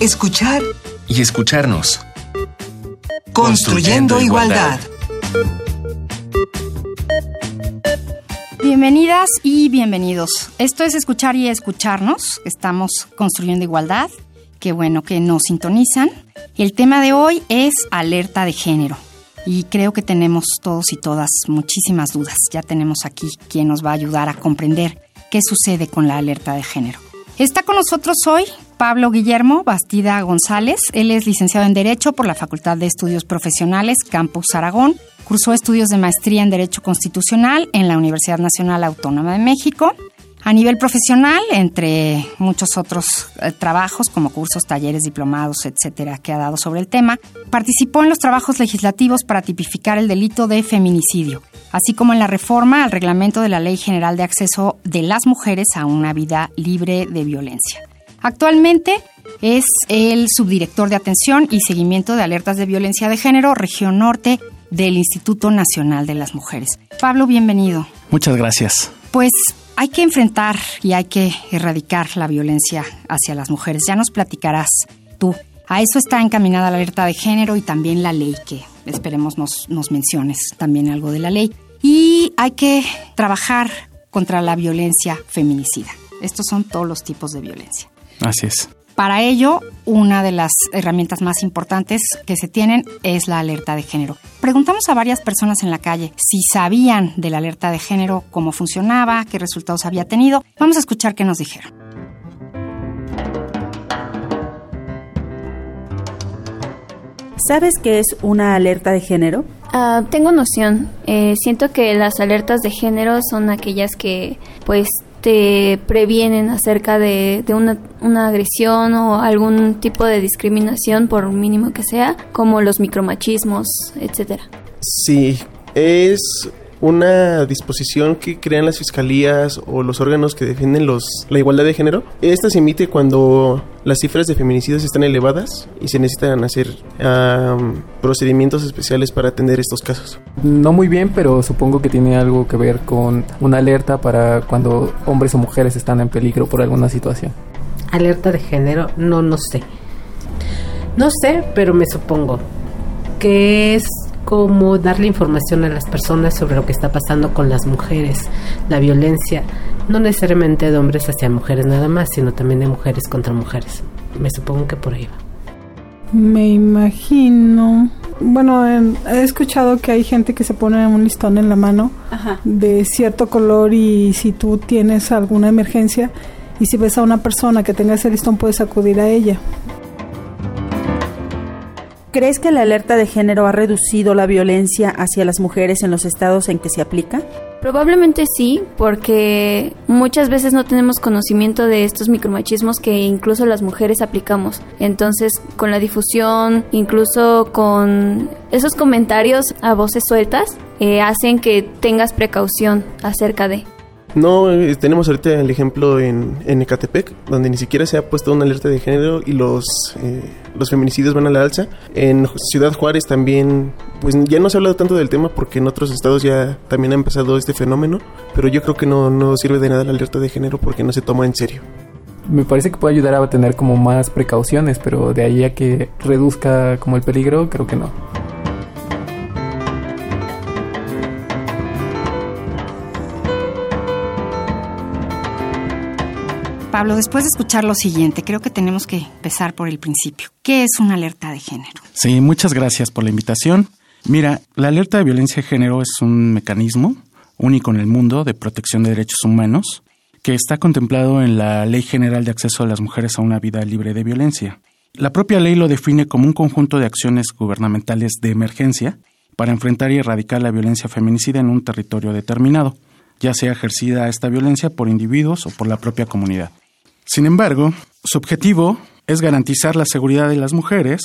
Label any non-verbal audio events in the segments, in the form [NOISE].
escuchar y escucharnos. Construyendo, igualdad. Bienvenidas y bienvenidos. Esto es Escuchar y Escucharnos. Estamos construyendo igualdad. Qué bueno que nos sintonizan. El tema de hoy es alerta de género. Y creo que tenemos todos y todas muchísimas dudas. Ya tenemos aquí quien nos va a ayudar a comprender qué sucede con la alerta de género. Está con nosotros hoy Pablo Guillermo Bastida González. Él es licenciado en Derecho por la Facultad de Estudios Profesionales Campus Aragón. Cursó estudios de maestría en Derecho Constitucional en la Universidad Nacional Autónoma de México. A nivel profesional, entre muchos otros eh, trabajos como cursos, talleres, diplomados, etcétera, que ha dado sobre el tema, participó en los trabajos legislativos para tipificar el delito de feminicidio, así como en la reforma al reglamento de la Ley General de Acceso de las Mujeres a una vida libre de violencia. Actualmente es el subdirector de atención y seguimiento de alertas de violencia de género, región norte del Instituto Nacional de las Mujeres. Pablo, bienvenido. Muchas gracias. Pues hay que enfrentar y hay que erradicar la violencia hacia las mujeres. Ya nos platicarás tú. A eso está encaminada la alerta de género y también la ley, que esperemos nos, nos menciones también algo de la ley. Y hay que trabajar contra la violencia feminicida. Estos son todos los tipos de violencia. Así es. Para ello, una de las herramientas más importantes que se tienen es la alerta de género. Preguntamos a varias personas en la calle si sabían de la alerta de género, cómo funcionaba, qué resultados había tenido. Vamos a escuchar qué nos dijeron. ¿Sabes qué es una alerta de género? Uh, tengo noción. Eh, siento que las alertas de género son aquellas que pues te previenen acerca de, una, una, agresión o algún tipo de discriminación, por mínimo que sea, como los micromachismos, etcétera. Sí, es una disposición que crean las fiscalías o los órganos que defienden los, la igualdad de género. Esta se emite cuando las cifras de feminicidios están elevadas y se necesitan hacer um, procedimientos especiales para atender estos casos. No muy bien, pero supongo que tiene algo que ver con una alerta para cuando hombres o mujeres están en peligro por alguna situación. Alerta de género, no, no sé. No sé, pero me supongo que es como darle información a las personas sobre lo que está pasando con las mujeres, la violencia, no necesariamente de hombres hacia mujeres nada más, sino también de mujeres contra mujeres. Me supongo que por ahí va. Me imagino. Bueno, he escuchado que hay gente que se pone un listón en la mano Ajá. de cierto color y si tú tienes alguna emergencia y si ves a una persona que tenga ese listón puedes acudir a ella. ¿Crees que la alerta de género ha reducido la violencia hacia las mujeres en los estados en que se aplica? Probablemente sí, porque muchas veces no tenemos conocimiento de estos micromachismos que incluso las mujeres aplicamos. Entonces, con la difusión, incluso con esos comentarios a voces sueltas, eh, hacen que tengas precaución acerca de. No, eh, tenemos ahorita el ejemplo en, en, Ecatepec, donde ni siquiera se ha puesto una alerta de género y los, eh, los feminicidios van a la alza. En Ciudad Juárez también, pues ya no se ha hablado tanto del tema porque en otros estados ya también ha empezado este fenómeno, pero yo creo que no, no sirve de nada la alerta de género porque no se toma en serio. Me parece que puede ayudar a tener como más precauciones, pero de ahí a que reduzca como el peligro, creo que no. Pablo, después de escuchar lo siguiente, creo que tenemos que empezar por el principio. ¿Qué es una alerta de género? Sí, muchas gracias por la invitación. Mira, la alerta de violencia de género es un mecanismo único en el mundo de protección de derechos humanos que está contemplado en la Ley General de Acceso de las Mujeres a una Vida Libre de Violencia. La propia ley lo define como un conjunto de acciones gubernamentales de emergencia para enfrentar y erradicar la violencia feminicida en un territorio determinado, ya sea ejercida esta violencia por individuos o por la propia comunidad. Sin embargo, su objetivo es garantizar la seguridad de las mujeres,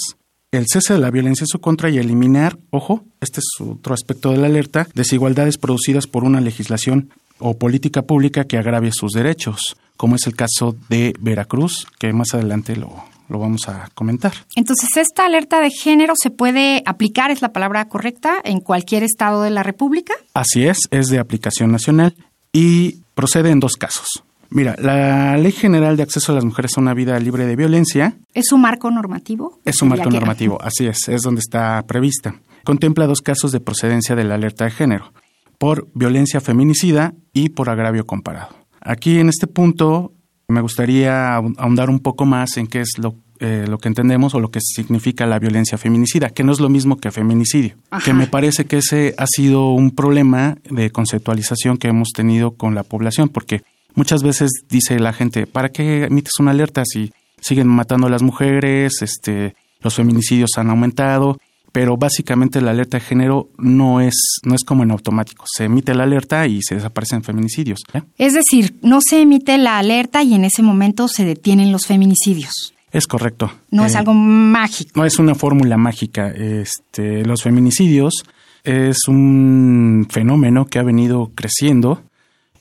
el cese de la violencia en su contra y eliminar, ojo, este es otro aspecto de la alerta, desigualdades producidas por una legislación o política pública que agravie sus derechos, como es el caso de Veracruz, que más adelante lo, lo vamos a comentar. Entonces, esta alerta de género se puede aplicar, es la palabra correcta, en cualquier estado de la República. Así es, es de aplicación nacional y procede en dos casos. Mira, la Ley General de Acceso a las Mujeres a una Vida Libre de Violencia. ¿Es un marco normativo? Es un marco normativo, así es, es donde está prevista. Contempla dos casos de procedencia de la alerta de género, por violencia feminicida y por agravio comparado. Aquí en este punto me gustaría ahondar un poco más en qué es lo, eh, lo que entendemos o lo que significa la violencia feminicida, que no es lo mismo que feminicidio, que me parece que ese ha sido un problema de conceptualización que hemos tenido con la población, porque Muchas veces dice la gente, ¿para qué emites una alerta si siguen matando a las mujeres, este, los feminicidios han aumentado? Pero básicamente la alerta de género no es, no es como en automático. Se emite la alerta y se desaparecen feminicidios. Es decir, no se emite la alerta y en ese momento se detienen los feminicidios. Es correcto. No es eh, algo mágico. No es una fórmula mágica. Este, los feminicidios es un fenómeno que ha venido creciendo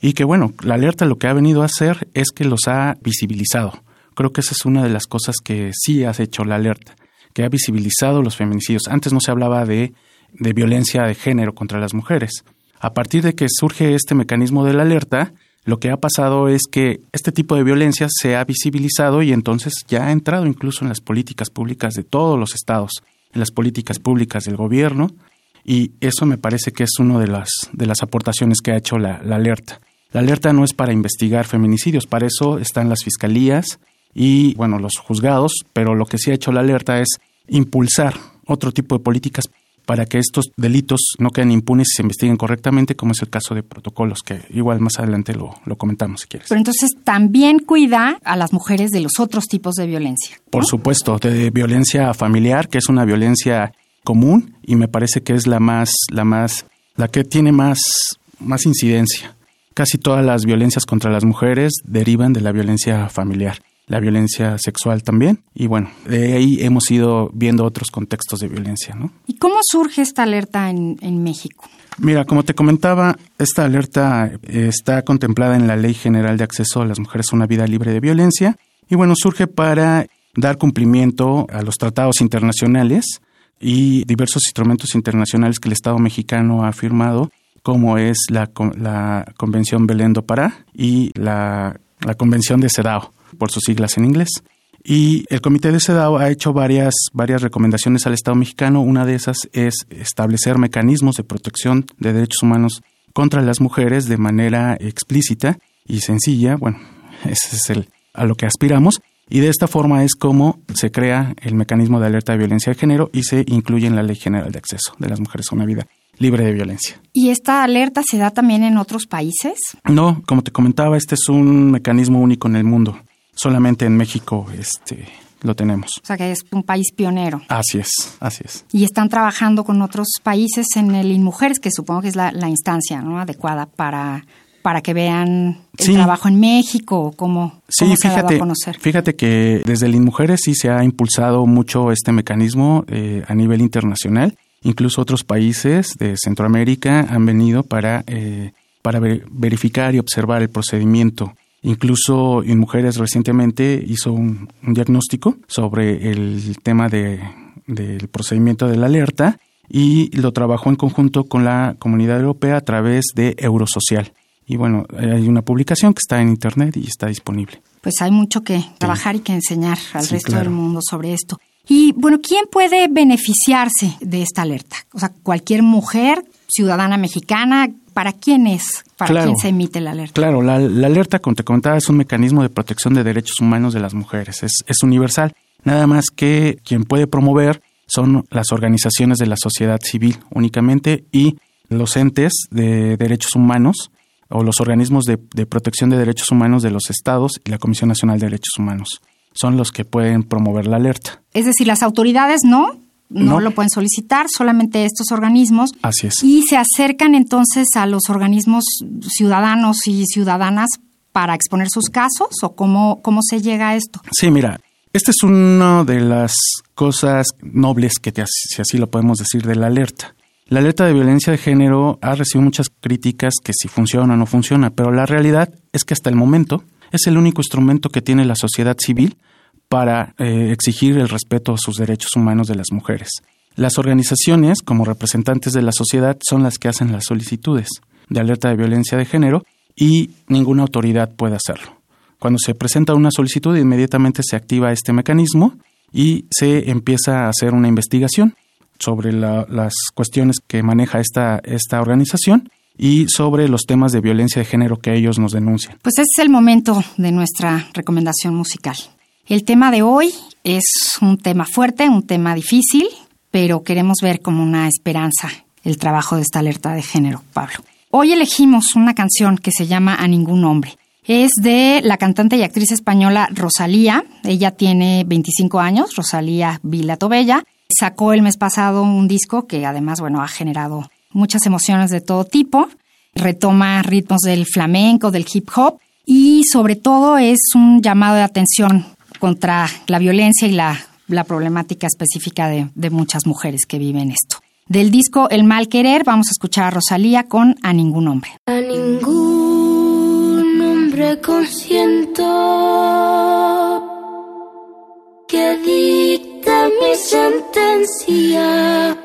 y que bueno, la alerta lo que ha venido a hacer es que los ha visibilizado. Creo que esa es una de las cosas que sí ha hecho la alerta, que ha visibilizado los feminicidios. Antes no se hablaba de, de violencia de género contra las mujeres. A partir de que surge este mecanismo de la alerta, lo que ha pasado es que este tipo de violencia se ha visibilizado y entonces ya ha entrado incluso en las políticas públicas de todos los estados, en las políticas públicas del gobierno, y eso me parece que es una de las, de las aportaciones que ha hecho la alerta. La alerta no es para investigar feminicidios, para eso están las fiscalías y, bueno, los juzgados, pero lo que sí ha hecho la alerta es impulsar otro tipo de políticas para que estos delitos no queden impunes y se investiguen correctamente, como es el caso de protocolos, que igual más adelante lo, lo comentamos si quieres. Pero entonces también cuida a las mujeres de los otros tipos de violencia. Por supuesto, de violencia familiar, que es una violencia común y me parece que es la más, la más, la que tiene más, más incidencia. Casi todas las violencias contra las mujeres derivan de la violencia familiar, la violencia sexual también, y bueno, de ahí hemos ido viendo otros contextos de violencia, ¿no? ¿Y cómo surge esta alerta en, México? Mira, como te comentaba, esta alerta eh, está contemplada en la Ley General de Acceso a las Mujeres a una Vida Libre de Violencia, y bueno, surge para dar cumplimiento a los tratados internacionales y diversos instrumentos internacionales que el Estado mexicano ha firmado como es la, Convención Belén do Pará y la, la Convención de CEDAW, por sus siglas en inglés. Y el Comité de CEDAW ha hecho varias, varias recomendaciones al Estado mexicano. Una de esas es establecer mecanismos de protección de derechos humanos contra las mujeres de manera explícita y sencilla. Bueno, [LAUGHS] ese es el, a lo que aspiramos. Y de esta forma es como se crea el mecanismo de alerta de violencia de género y se incluye en la Ley General de Acceso de las Mujeres a una Vida libre de violencia. ¿Y esta alerta se da también en otros países? No, como te comentaba, este es un mecanismo único en el mundo. Solamente en México este, lo tenemos. O sea que es un país pionero. Así es, así es. Y están trabajando con otros países en el InMujeres, que supongo que es la, instancia ¿no? adecuada para, para que vean el trabajo en México, cómo, sí, cómo se fíjate, a conocer. Fíjate que desde el InMujeres sí se ha impulsado mucho este mecanismo eh, a nivel internacional Incluso otros países de Centroamérica han venido para, eh, para verificar y observar el procedimiento. Incluso en mujeres recientemente hizo un, diagnóstico sobre el tema de, del procedimiento de la alerta y lo trabajó en conjunto con la comunidad europea a través de Eurosocial. Y bueno, hay una publicación que está en Internet y está disponible. Pues hay mucho que trabajar y que enseñar al resto del mundo sobre esto. Y bueno, ¿quién puede beneficiarse de esta alerta? O sea, cualquier mujer, ciudadana mexicana, ¿para quién es? ¿Para quién se emite la alerta? Claro, la, alerta, como te comentaba, es un mecanismo de protección de derechos humanos de las mujeres. Es, es universal. Nada más que quien puede promover son las organizaciones de la sociedad civil únicamente y los entes de derechos humanos o los organismos de, de protección de derechos humanos de los estados y la Comisión Nacional de Derechos Humanos son los que pueden promover la alerta. Es decir, las autoridades no, no, lo pueden solicitar, solamente estos organismos. Así es. Y se acercan entonces a los organismos ciudadanos y ciudadanas para exponer sus casos o cómo, cómo se llega a esto. Sí, mira, esta es una de las cosas nobles que, te, si así lo podemos decir, de la alerta. La alerta de violencia de género ha recibido muchas críticas que si funciona o no funciona, pero la realidad es que hasta el momento es el único instrumento que tiene la sociedad civil para eh, exigir el respeto a sus derechos humanos de las mujeres. Las organizaciones, como representantes de la sociedad, son las que hacen las solicitudes de alerta de violencia de género y ninguna autoridad puede hacerlo. Cuando se presenta una solicitud, inmediatamente se activa este mecanismo y se empieza a hacer una investigación sobre las cuestiones que maneja esta, esta organización y sobre los temas de violencia de género que ellos nos denuncian. Pues ese es el momento de nuestra recomendación musical. El tema de hoy es un tema fuerte, un tema difícil, pero queremos ver como una esperanza el trabajo de esta alerta de género, Pablo. Hoy elegimos una canción que se llama A ningún hombre. Es de la cantante y actriz española Rosalía. Ella tiene 25 años, Rosalía Vila Tobella. Sacó el mes pasado un disco que además, bueno, ha generado muchas emociones de todo tipo. Retoma ritmos del flamenco, del hip hop y sobre todo es un llamado de atención contra la violencia y la, problemática específica de, de muchas mujeres que viven esto. Del disco El Mal Querer vamos a escuchar a Rosalía con A Ningún Hombre. A ningún hombre consiento que dicte mi sentencia.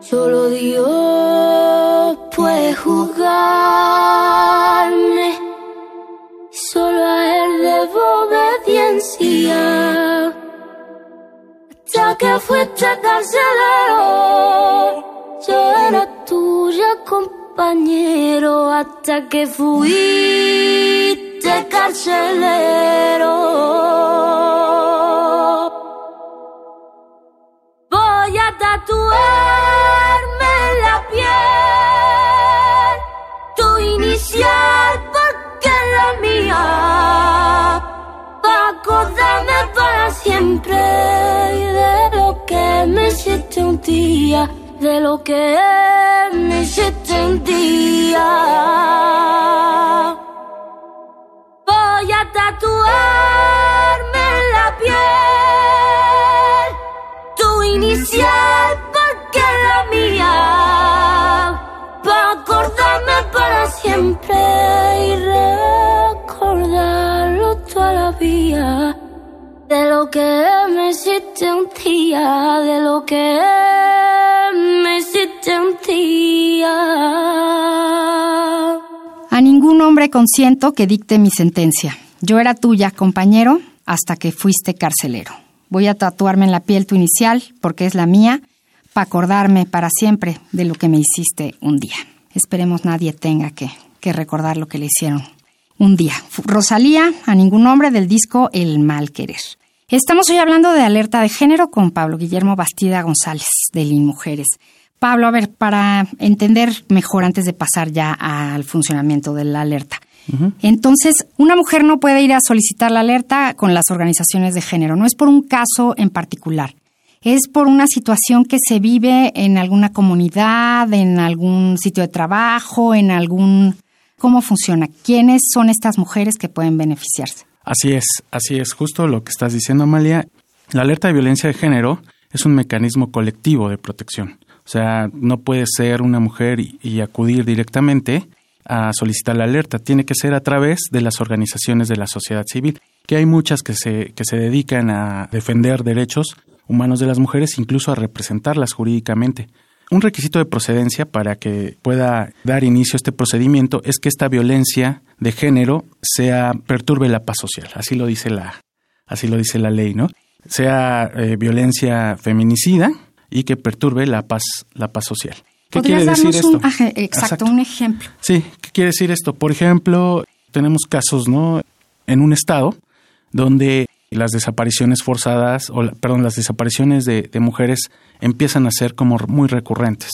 Solo Dios puede juzgarme. Solo a Él debo obediencia ya que fuiste carcelero. Yo era tuya, compañero, hasta que fuiste carcelero. Voy a tatuarme Acordarme para siempre un día, de lo que me hiciste un día. Voy a tatuarme en la piel tu inicial porque es la mía. Para acordarme para siempre de lo que me hiciste un día, de lo que me hiciste un día. A ningún hombre consiento que dicte mi sentencia. Yo era tuya, compañero, hasta que fuiste carcelero. Voy a tatuarme en la piel tu inicial, porque es la mía, para acordarme para siempre de lo que me hiciste un día. Esperemos nadie tenga que, que recordar lo que le hicieron un día. Rosalía, a ningún hombre del disco El Mal Querer. Estamos hoy hablando de alerta de género con Pablo Guillermo Bastida González de Lin Mujeres. Pablo, a ver, para entender mejor antes de pasar ya al funcionamiento de la alerta. Entonces, una mujer no puede ir a solicitar la alerta con las organizaciones de género. No es por un caso en particular. Es por una situación que se vive en alguna comunidad, en algún sitio de trabajo, en algún... ¿Cómo funciona? ¿Quiénes son estas mujeres que pueden beneficiarse? Así es, así es, justo lo que estás diciendo, Amalia. La alerta de violencia de género es un mecanismo colectivo de protección. O sea, no puede ser una mujer y, acudir directamente a solicitar la alerta. Tiene que ser a través de las organizaciones de la sociedad civil, que hay muchas que se, que se dedican a defender derechos humanos de las mujeres, incluso a representarlas jurídicamente. Un requisito de procedencia para que pueda dar inicio a este procedimiento es que esta violencia de género sea perturbe la paz social, así lo dice la así lo dice la ley, ¿no? Sea eh, violencia feminicida y que perturbe la paz la paz social. ¿Qué quiere decir esto? exacto, un ejemplo. Sí, ¿qué quiere decir esto? Por ejemplo, tenemos casos, ¿no? En un estado donde las desapariciones forzadas, o perdón, las desapariciones de, mujeres empiezan a ser como muy recurrentes.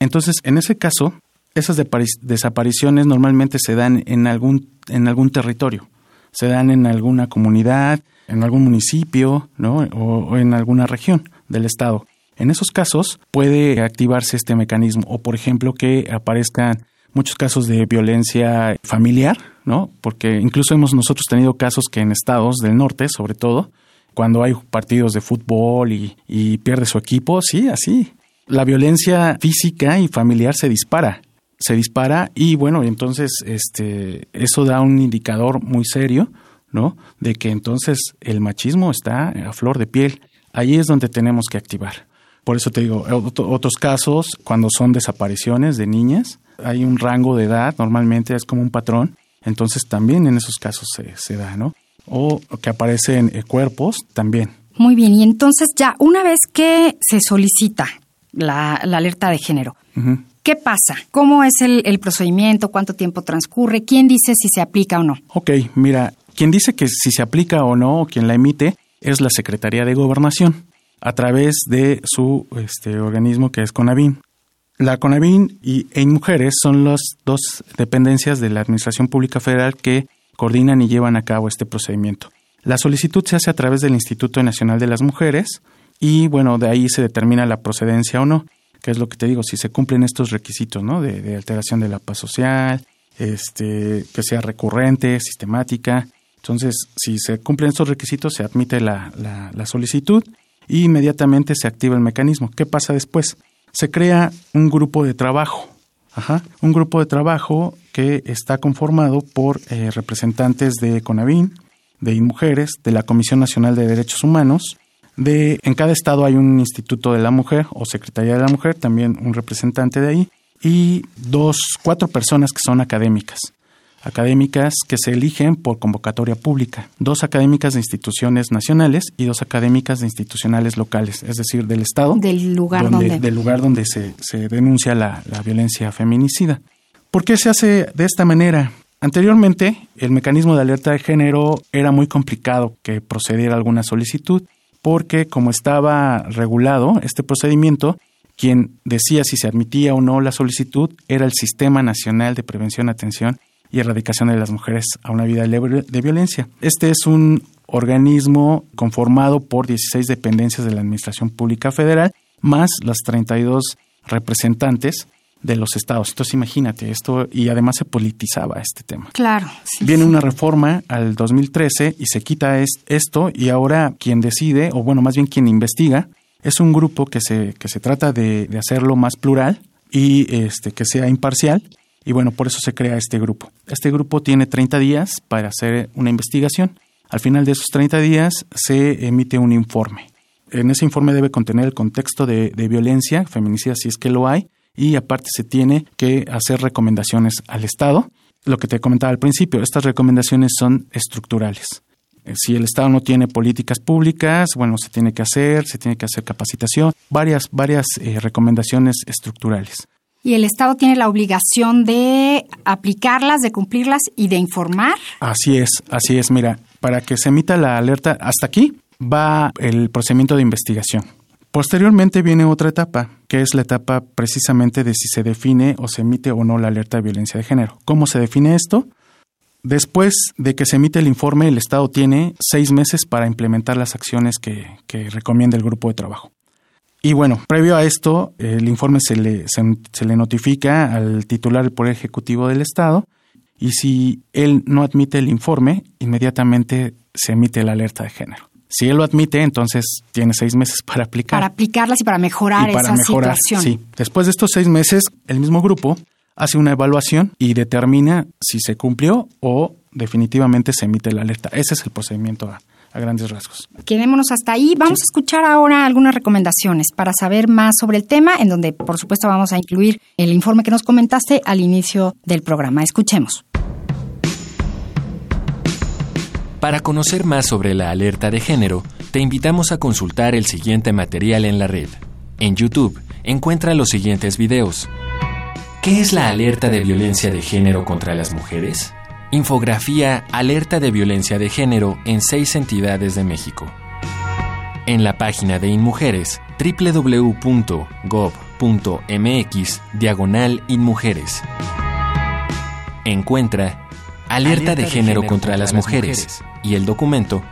Entonces, en ese caso, esas desapariciones normalmente se dan en algún, en algún territorio, se dan en alguna comunidad, en algún municipio, ¿no? o, en alguna región del estado. En esos casos puede activarse este mecanismo o, por ejemplo, que aparezcan muchos casos de violencia familiar, ¿no? Porque incluso hemos nosotros tenido casos que en estados del norte, sobre todo, cuando hay partidos de fútbol y, pierde su equipo, sí, así. La violencia física y familiar se dispara, se dispara y bueno, entonces este, eso da un indicador muy serio, ¿no? De que entonces el machismo está a flor de piel. Ahí es donde tenemos que activar. Por eso te digo, otros casos, cuando son desapariciones de niñas, hay un rango de edad, normalmente es como un patrón, entonces también en esos casos se, se da, ¿no? o que aparecen eh, cuerpos también. Muy bien, y entonces ya una vez que se solicita la, alerta de género, ¿qué pasa? ¿Cómo es el, procedimiento? ¿Cuánto tiempo transcurre? ¿Quién dice si se aplica o no? Ok, mira, quien dice que si se aplica o no, quien la emite, es la Secretaría de Gobernación, a través de su este, organismo que es CONAVIN. La CONAVIN y mujeres son las dos dependencias de la Administración Pública Federal que coordinan y llevan a cabo este procedimiento. La solicitud se hace a través del Instituto Nacional de las Mujeres y bueno, de ahí se determina la procedencia o no, que es lo que te digo, si se cumplen estos requisitos, ¿no? De, alteración de la paz social, este, que sea recurrente, sistemática. Entonces, si se cumplen estos requisitos, se admite la, la solicitud y inmediatamente se activa el mecanismo. ¿Qué pasa después? Se crea un grupo de trabajo Ajá, un grupo de trabajo que está conformado por eh, representantes de CONAVIN, de INMUJERES, de la Comisión Nacional de Derechos Humanos, de en cada estado hay un Instituto de la Mujer o Secretaría de la Mujer, también un representante de ahí, y dos, cuatro personas que son académicas académicas que se eligen por convocatoria pública, dos académicas de instituciones nacionales y dos académicas de institucionales locales, es decir, del Estado. Del lugar donde, Del lugar donde se, se denuncia la, la violencia feminicida. ¿Por qué se hace de esta manera? Anteriormente, el mecanismo de alerta de género era muy complicado que procediera alguna solicitud, porque como estaba regulado este procedimiento, quien decía si se admitía o no la solicitud era el Sistema Nacional de Prevención, Atención y erradicación de las mujeres a una vida libre de violencia. Este es un organismo conformado por 16 dependencias de la Administración Pública Federal, más las 32 representantes de los estados. Entonces imagínate esto y además se politizaba este tema. Claro. Viene una reforma al 2013 y se quita esto y ahora quien decide, o bueno, más bien quien investiga, es un grupo que se, que se trata de, de hacerlo más plural y este, que sea imparcial y bueno, por eso se crea este grupo. Este grupo tiene 30 días para hacer una investigación. Al final de esos 30 días se emite un informe. En ese informe debe contener el contexto de, violencia feminicida, si es que lo hay, y aparte se tiene que hacer recomendaciones al Estado. Lo que te comentaba al principio, estas recomendaciones son estructurales. Eh, si el Estado no tiene políticas públicas, bueno, se tiene que hacer, se tiene que hacer capacitación, varias, varias eh, recomendaciones estructurales y el Estado tiene la obligación de aplicarlas, de cumplirlas y de informar. Así es, así es. Mira, para que se emita la alerta, hasta aquí va el procedimiento de investigación. Posteriormente viene otra etapa, que es la etapa precisamente de si se define o se emite o no la alerta de violencia de género. ¿Cómo se define esto? Después de que se emite el informe, el Estado tiene seis meses para implementar las acciones que, recomienda el grupo de trabajo. Y bueno, previo a esto, el informe se le, se, le notifica al titular del Poder Ejecutivo del Estado y si él no admite el informe, inmediatamente se emite la alerta de género. Si él lo admite, entonces tiene seis meses para aplicar. Para aplicarlas y para mejorar esa situación. Sí. Después de estos seis meses, el mismo grupo hace una evaluación y determina si se cumplió o definitivamente se emite la alerta. Ese es el procedimiento A a grandes rasgos. Quedémonos hasta ahí. Vamos a escuchar ahora algunas recomendaciones para saber más sobre el tema, en donde por supuesto vamos a incluir el informe que nos comentaste al inicio del programa. Escuchemos. Para conocer más sobre la alerta de género, te invitamos a consultar el siguiente material en la red. En YouTube, encuentra los siguientes videos. ¿Qué es la alerta de violencia de género contra las mujeres? Infografía Alerta de Violencia de Género en seis entidades de México. En la página de InMujeres, www.gov.mx, diagonal InMujeres. Encuentra Alerta, de, género, contra, las, mujeres, y el documento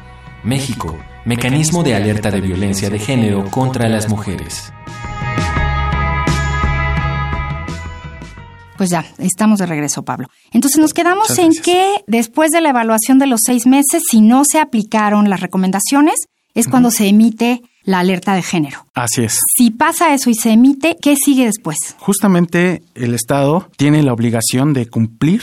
México, Mecanismo de Alerta de Violencia de Género contra las Mujeres. Pues ya, estamos de regreso, Pablo. Entonces nos quedamos en que después de la evaluación de los seis meses, si no se aplicaron las recomendaciones, es cuando se emite la alerta de género. Así es. Si pasa eso y se emite, ¿qué sigue después? Justamente el Estado tiene la obligación de cumplir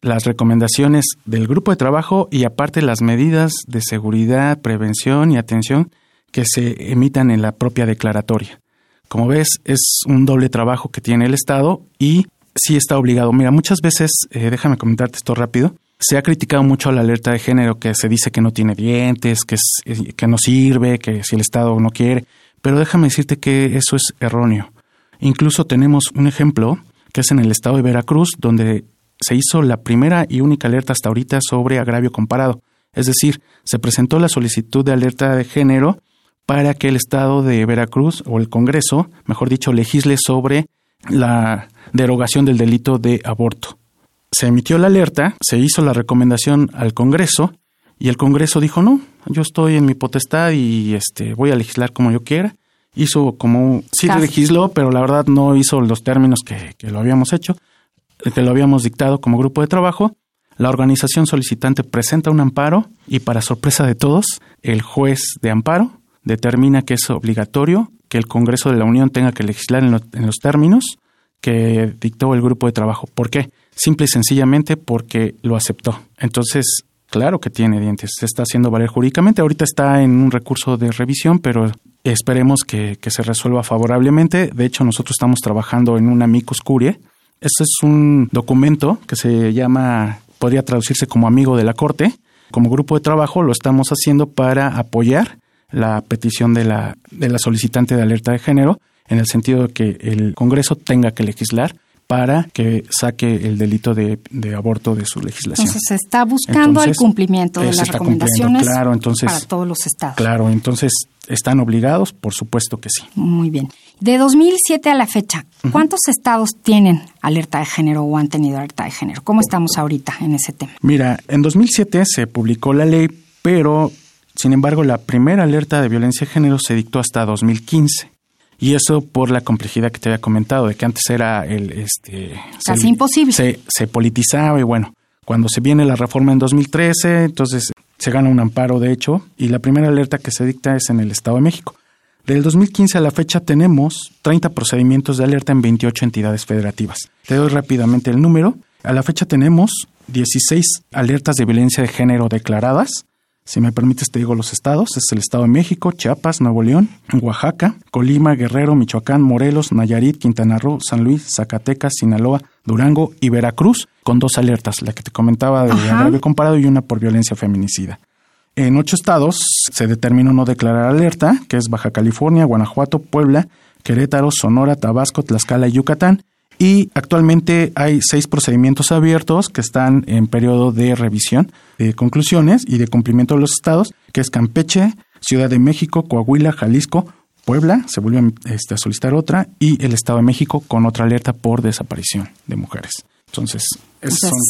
las recomendaciones del grupo de trabajo y aparte las medidas de seguridad, prevención y atención que se emitan en la propia declaratoria. Como ves, es un doble trabajo que tiene el Estado y sí está obligado. Mira, muchas veces, eh, déjame comentarte esto rápido, se ha criticado mucho la alerta de género, que se dice que no tiene dientes, que, es, que no sirve, que si el Estado no quiere, pero déjame decirte que eso es erróneo. Incluso tenemos un ejemplo que es en el estado de Veracruz, donde se hizo la primera y única alerta hasta ahorita sobre agravio comparado. Es decir, se presentó la solicitud de alerta de género para que el estado de Veracruz o el Congreso, mejor dicho, legisle sobre la derogación del delito de aborto. Se emitió la alerta, se hizo la recomendación al Congreso y el Congreso dijo no, yo estoy en mi potestad y este voy a legislar como yo quiera. Hizo como sí legisló, pero la verdad no hizo los términos que, que lo habíamos hecho, que lo habíamos dictado como grupo de trabajo. La organización solicitante presenta un amparo y para sorpresa de todos, el juez de amparo determina que es obligatorio que el Congreso de la Unión tenga que legislar en, en los términos que dictó el grupo de trabajo. ¿Por qué? Simple y sencillamente porque lo aceptó. Entonces, Claro que tiene dientes, se está haciendo valer jurídicamente. Ahorita está en un recurso de revisión, pero esperemos que, se resuelva favorablemente. De hecho, nosotros estamos trabajando en un amicus curiae. Este es un documento que se llama, podría traducirse como amigo de la Corte. Como grupo de trabajo lo estamos haciendo para apoyar la petición de la, de la solicitante de alerta de género, en el sentido de que el Congreso tenga que legislar para que saque el delito de, aborto de su legislación. Entonces se está buscando el cumplimiento de las recomendaciones claro, entonces, para todos los estados. Claro, entonces están obligados, por supuesto que sí. Muy bien. De 2007 a la fecha, ¿cuántos estados tienen alerta de género o han tenido alerta de género? ¿Cómo estamos ahorita en ese tema? Mira, en 2007 se publicó la ley, pero sin embargo la primera alerta de violencia de género se dictó hasta 2015. Y eso por la complejidad que te había comentado, de que antes era el... Este, Casi imposible. Se, se politizaba y bueno, cuando se viene la reforma en 2013, entonces se gana un amparo, de hecho, y la primera alerta que se dicta es en el Estado de México. Del 2015 a la fecha tenemos 30 procedimientos de alerta en 28 entidades federativas. Te doy rápidamente el número. A la fecha tenemos 16 alertas de violencia de género declaradas, si me permites, te digo los estados. Es el Estado de México, Chiapas, Nuevo León, Oaxaca, Colima, Guerrero, Michoacán, Morelos, Nayarit, Quintana Roo, San Luis, Zacatecas, Sinaloa, Durango y Veracruz, con dos alertas, la que te comentaba de agravio comparado y una por violencia feminicida. En ocho estados se determinó no declarar alerta, que es Baja California, Guanajuato, Puebla, Querétaro, Sonora, Tabasco, Tlaxcala y Yucatán. Y actualmente hay seis procedimientos abiertos que están en periodo de revisión de conclusiones y de cumplimiento de los estados, que es Campeche, Ciudad de México, Coahuila, Jalisco, Puebla, se volvió este, a solicitar otra, y el Estado de México con otra alerta por desaparición de mujeres. Entonces,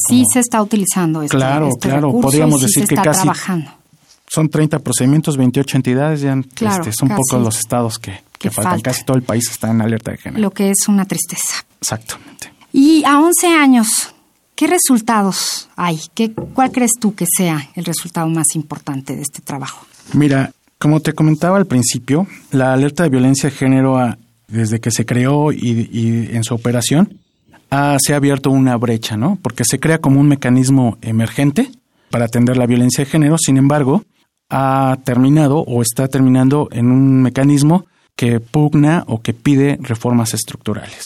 sí se está utilizando este, Claro, este claro, podríamos decir que casi trabajando. Son 30 procedimientos, 28 entidades, ya este, son pocos los estados que, que, faltan. Casi todo el país está en alerta de género. Lo que es una tristeza. Exactamente. Y a 11 años, ¿qué resultados hay? ¿Qué, ¿Cuál crees tú que sea el resultado más importante de este trabajo? Mira, como te comentaba al principio, la alerta de violencia de género, desde que se creó y, en su operación, se ha abierto una brecha, ¿no? Porque se crea como un mecanismo emergente para atender la violencia de género, sin embargo, ha terminado o está terminando en un mecanismo que pugna o que pide reformas estructurales.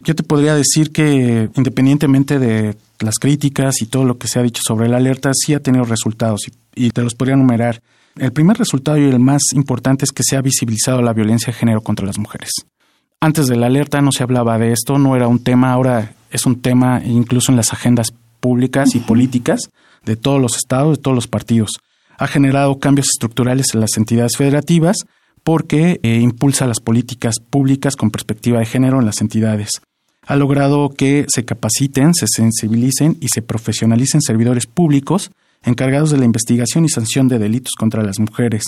Yo te podría decir que independientemente de las críticas y todo lo que se ha dicho sobre la alerta, sí ha tenido resultados y, te los podría enumerar. El primer resultado y el más importante es que se ha visibilizado la violencia de género contra las mujeres. Antes de la alerta no se hablaba de esto, no era un tema, ahora es un tema incluso en las agendas públicas y políticas de todos los estados, de todos los partidos. Ha generado cambios estructurales en las entidades federativas porque eh, impulsa las políticas públicas con perspectiva de género en las entidades. Ha logrado que se capaciten, se sensibilicen y se profesionalicen servidores públicos encargados de la investigación y sanción de delitos contra las mujeres.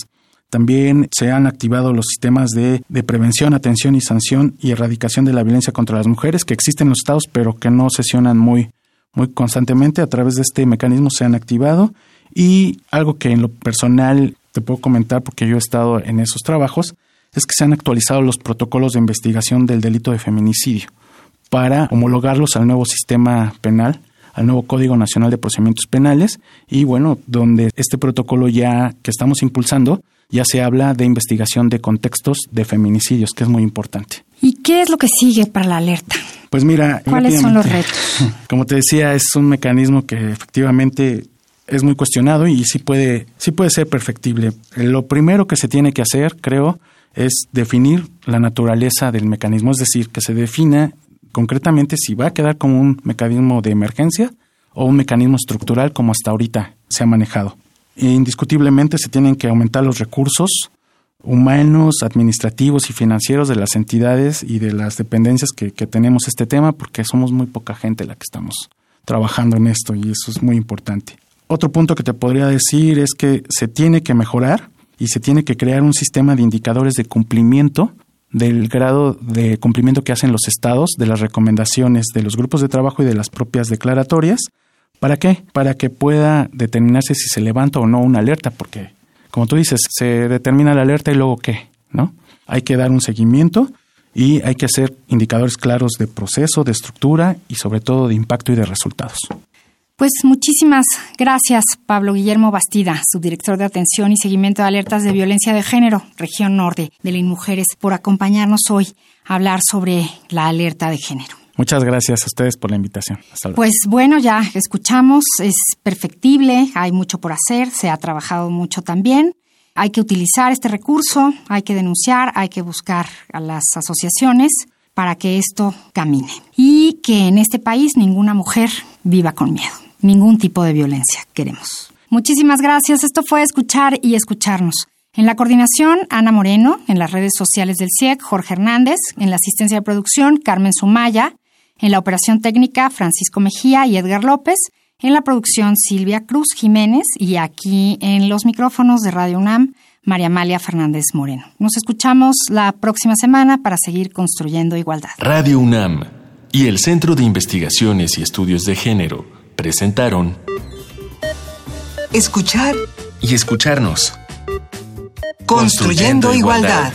También se han activado los sistemas de, prevención, atención y sanción y erradicación de la violencia contra las mujeres que existen en los estados pero que no sesionan muy, muy constantemente. A través de este mecanismo se han activado y algo que en lo personal te puedo comentar porque yo he estado en esos trabajos, es que se han actualizado los protocolos de investigación del delito de feminicidio para homologarlos al nuevo sistema penal, al nuevo Código Nacional de Procedimientos Penales y bueno, donde este protocolo ya que estamos impulsando ya se habla de investigación de contextos de feminicidios, que es muy importante. ¿Y qué es lo que sigue para la alerta? Pues mira, ¿cuáles son los retos? [LAUGHS] Como te decía, es un mecanismo que efectivamente es muy cuestionado y sí puede, sí puede ser perfectible. Lo primero que se tiene que hacer, creo, es definir la naturaleza del mecanismo, es decir, que se defina concretamente si va a quedar como un mecanismo de emergencia o un mecanismo estructural como hasta ahorita se ha manejado. Indiscutiblemente se tienen que aumentar los recursos humanos, administrativos y financieros de las entidades y de las dependencias que, que tenemos este tema porque somos muy poca gente la que estamos trabajando en esto y eso es muy importante. Otro punto que te podría decir es que se tiene que mejorar y se tiene que crear un sistema de indicadores de cumplimiento del grado de cumplimiento que hacen los estados de las recomendaciones de los grupos de trabajo y de las propias declaratorias. ¿Para qué? Para que pueda determinarse si se levanta o no una alerta, porque, como tú dices, se determina la alerta y luego qué, ¿no? Hay que dar un seguimiento y hay que hacer indicadores claros de proceso, de estructura y sobre todo de impacto y de resultados. Pues muchísimas gracias, Pablo Guillermo Bastida, subdirector de Atención y Seguimiento de Alertas de Violencia de Género, Región Norte de las Mujeres, por acompañarnos hoy a hablar sobre la alerta de género. Muchas gracias a ustedes por la invitación. Pues bueno, ya escuchamos, es perfectible, hay mucho por hacer, se ha trabajado mucho también. Hay que utilizar este recurso, hay que denunciar, hay que buscar a las asociaciones para que esto camine. Y que en este país ninguna mujer viva con miedo. Ningún tipo de violencia queremos. Muchísimas gracias. Esto fue Escuchar y Escucharnos. En la coordinación, Ana Moreno, en las redes sociales del CIEC, Jorge Hernández, en la asistencia de producción, Carmen Sumaya, en la operación técnica, Francisco Mejía y Edgar López, en la producción, Silvia Cruz Jiménez. Y aquí en los micrófonos de Radio UNAM, María Amalia Fernández Moreno. Nos escuchamos la próxima semana para seguir construyendo igualdad. Radio UNAM y el Centro de Investigaciones y Estudios de Género presentaron Escuchar y escucharnos. Construyendo, igualdad.